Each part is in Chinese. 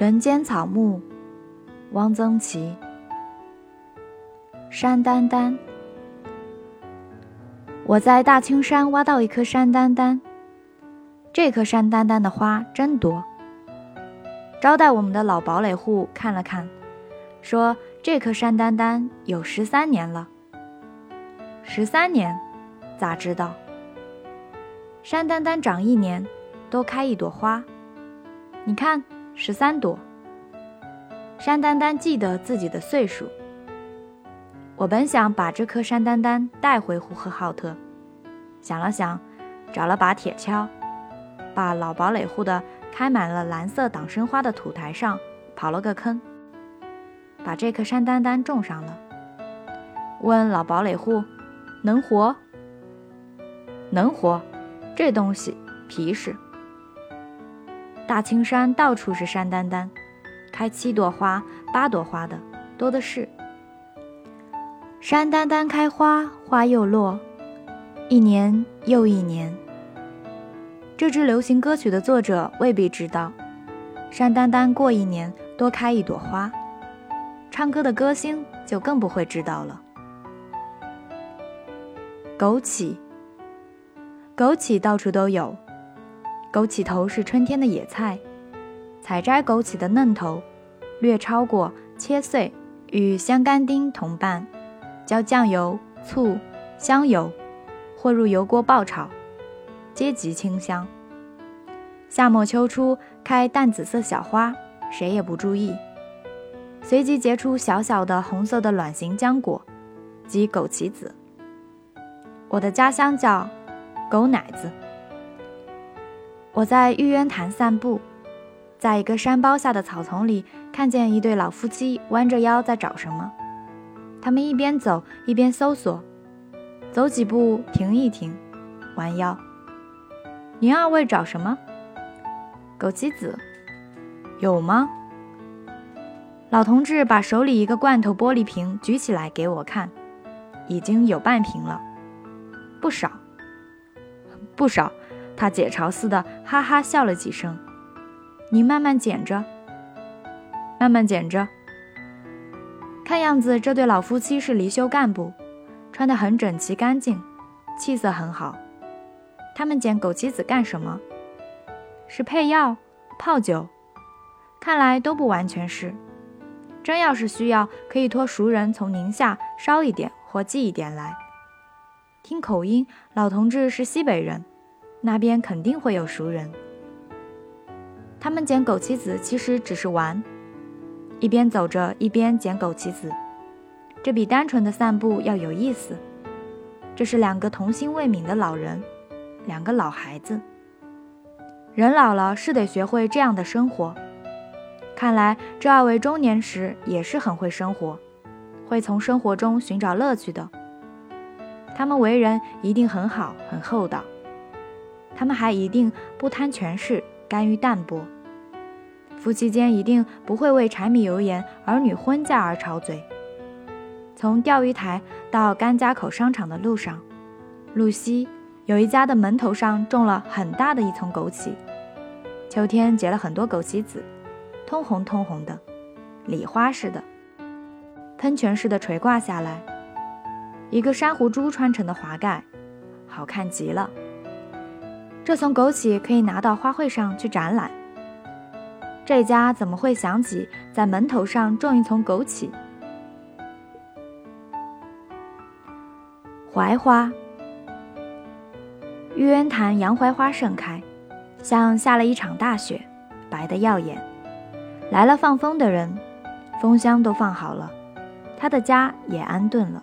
人间草木，汪曾祺。山丹丹，我在大青山挖到一颗山丹丹，这颗山丹丹的花真多。招待我们的老堡垒户看了看，说这颗山丹丹有十三年了。十三年，咋知道？山丹丹长一年，多开一朵花。你看，十三朵。山丹丹记得自己的岁数。我本想把这颗山丹丹带回呼和浩特，想了想，找了把铁锹，把老堡垒户的开满了蓝色党参花的土台上刨了个坑，把这颗山丹丹种上了。问老堡垒户。能活，能活，这东西皮实。大青山到处是山丹丹，开七朵花、八朵花的多的是。山丹丹开花，花又落，一年又一年。这支流行歌曲的作者未必知道，山丹丹过一年多开一朵花，唱歌的歌星就更不会知道了。枸杞，枸杞到处都有。枸杞头是春天的野菜，采摘枸杞的嫩头，略焯过，切碎，与香干丁同拌，浇酱油、醋、香油，或入油锅爆炒，皆极清香。夏末秋初开淡紫色小花，谁也不注意，随即结出小小的红色的卵形浆果，即枸杞子。我的家乡叫狗奶子。我在玉渊潭散步，在一个山包下的草丛里，看见一对老夫妻弯着腰在找什么。他们一边走一边搜索，走几步停一停，弯腰。您二位找什么？枸杞子有吗？老同志把手里一个罐头玻璃瓶举起来给我看，已经有半瓶了。不少，不少，他解嘲似的哈哈笑了几声。你慢慢捡着，慢慢捡着。看样子这对老夫妻是离休干部，穿得很整齐干净，气色很好。他们捡枸杞子干什么？是配药、泡酒？看来都不完全是。真要是需要，可以托熟人从宁夏捎一点或寄一点来。听口音，老同志是西北人，那边肯定会有熟人。他们捡枸杞子其实只是玩，一边走着一边捡枸杞子，这比单纯的散步要有意思。这是两个童心未泯的老人，两个老孩子。人老了是得学会这样的生活。看来这二位中年时也是很会生活，会从生活中寻找乐趣的。他们为人一定很好，很厚道。他们还一定不贪权势，甘于淡泊。夫妻间一定不会为柴米油盐、儿女婚嫁而吵嘴。从钓鱼台到甘家口商场的路上，路西有一家的门头上种了很大的一丛枸杞，秋天结了很多枸杞子，通红通红的，礼花似的，喷泉似的垂挂下来。一个珊瑚珠穿成的华盖，好看极了。这丛枸杞可以拿到花卉上去展览。这家怎么会想起在门头上种一丛枸杞？槐花，玉渊潭洋槐花盛开，像下了一场大雪，白得耀眼。来了放风的人，风箱都放好了，他的家也安顿了。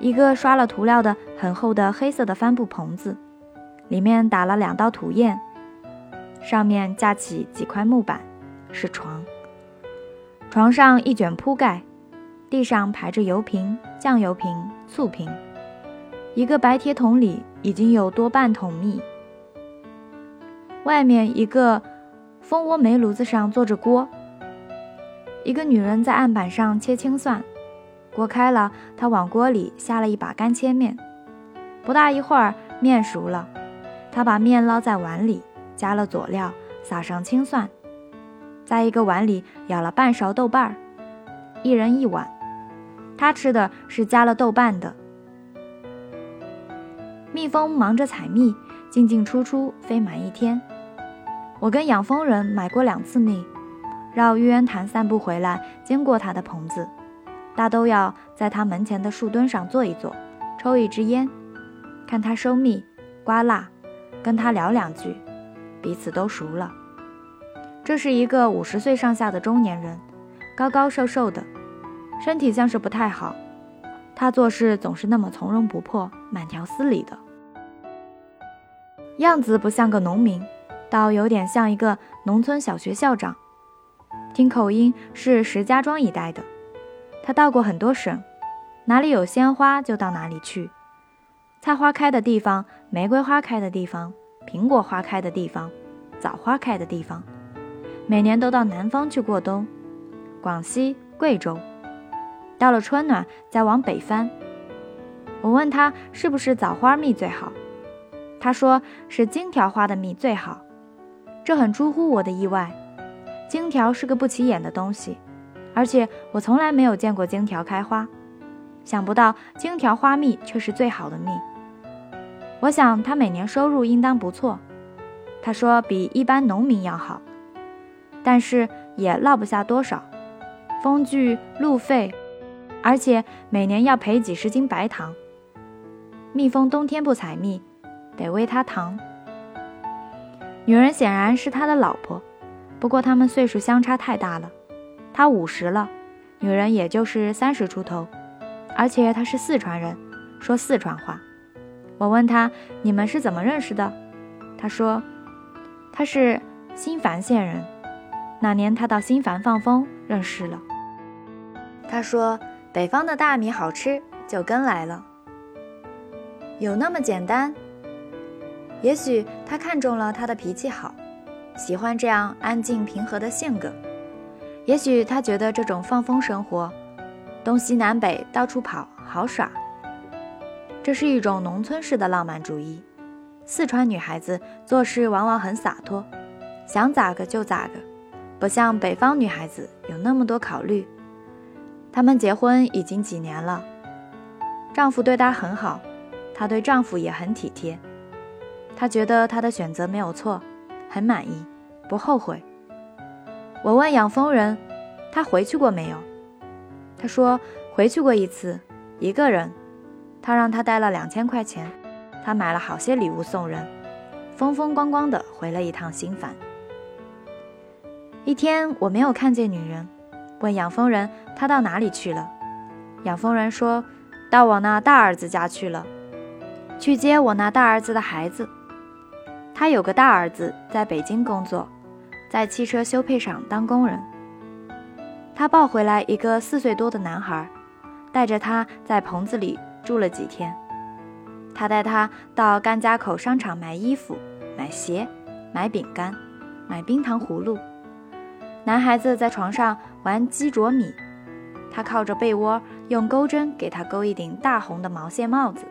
一个刷了涂料的很厚的黑色的帆布棚子，里面打了两道土堰，上面架起几块木板，是床。床上一卷铺盖，地上排着油瓶、酱油瓶、醋瓶。一个白铁桶里已经有多半桶蜜。外面一个蜂窝煤炉子上坐着锅，一个女人在案板上切青蒜。锅开了，她往锅里下了一把干切面。不大一会儿，面熟了。他把面捞在碗里，加了佐料，撒上青蒜。在一个碗里舀了半勺豆瓣儿，一人一碗。他吃的是加了豆瓣的。蜜蜂忙着采蜜，进进出出飞满一天。我跟养蜂人买过两次蜜，绕玉渊潭散步回来，经过他的棚子，大都要在他门前的树墩上坐一坐，抽一支烟，看他收蜜、刮蜡，跟他聊两句，彼此都熟了。这是一个五十岁上下的中年人，高高瘦瘦的，身体像是不太好。他做事总是那么从容不迫、慢条斯理的，样子不像个农民。倒有点像一个农村小学校长，听口音是石家庄一带的。他到过很多省，哪里有鲜花就到哪里去。菜花开的地方，玫瑰花开的地方，苹果花开的地方，枣花开的地方，每年都到南方去过冬，广西、贵州。到了春暖，再往北翻。我问他是不是枣花蜜最好，他说是金条花的蜜最好。这很出乎我的意外，荆条是个不起眼的东西，而且我从来没有见过荆条开花。想不到荆条花蜜却是最好的蜜。我想他每年收入应当不错。他说比一般农民要好，但是也落不下多少，风具路费，而且每年要赔几十斤白糖。蜜蜂冬天不采蜜，得喂它糖。女人显然是他的老婆，不过他们岁数相差太大了，他五十了，女人也就是三十出头，而且他是四川人，说四川话。我问他你们是怎么认识的？他说他是新繁县人，那年他到新繁放风认识了。他说北方的大米好吃，就跟来了。有那么简单？也许他看中了他的脾气好，喜欢这样安静平和的性格。也许他觉得这种放风生活，东西南北到处跑好耍。这是一种农村式的浪漫主义。四川女孩子做事往往很洒脱，想咋个就咋个，不像北方女孩子有那么多考虑。她们结婚已经几年了，丈夫对她很好，她对丈夫也很体贴。她觉得她的选择没有错，很满意，不后悔。我问养蜂人，他回去过没有？他说回去过一次，一个人。他让他带了两千块钱，他买了好些礼物送人，风风光光的回了一趟新繁。一天我没有看见女人，问养蜂人她到哪里去了。养蜂人说到我那大儿子家去了，去接我那大儿子的孩子。他有个大儿子在北京工作，在汽车修配厂当工人。他抱回来一个四岁多的男孩，带着他在棚子里住了几天。他带他到甘家口商场买衣服、买鞋、买饼干、买冰糖葫芦。男孩子在床上玩鸡啄米，他靠着被窝用钩针给他钩一顶大红的毛线帽子。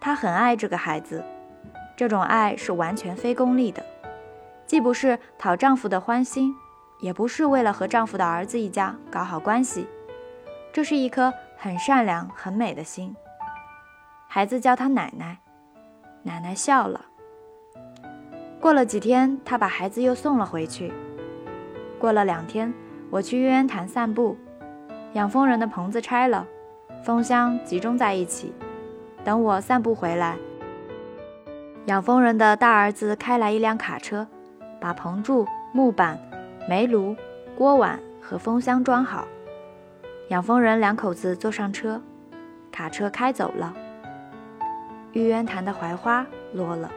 他很爱这个孩子。这种爱是完全非功利的，既不是讨丈夫的欢心，也不是为了和丈夫的儿子一家搞好关系，这是一颗很善良、很美的心。孩子叫他奶奶，奶奶笑了。过了几天，他把孩子又送了回去。过了两天，我去玉渊潭散步，养蜂人的棚子拆了，蜂箱集中在一起。等我散步回来。养蜂人的大儿子开来一辆卡车，把棚柱、木板、煤炉、锅碗和蜂箱装好。养蜂人两口子坐上车，卡车开走了。玉渊潭的槐花落了。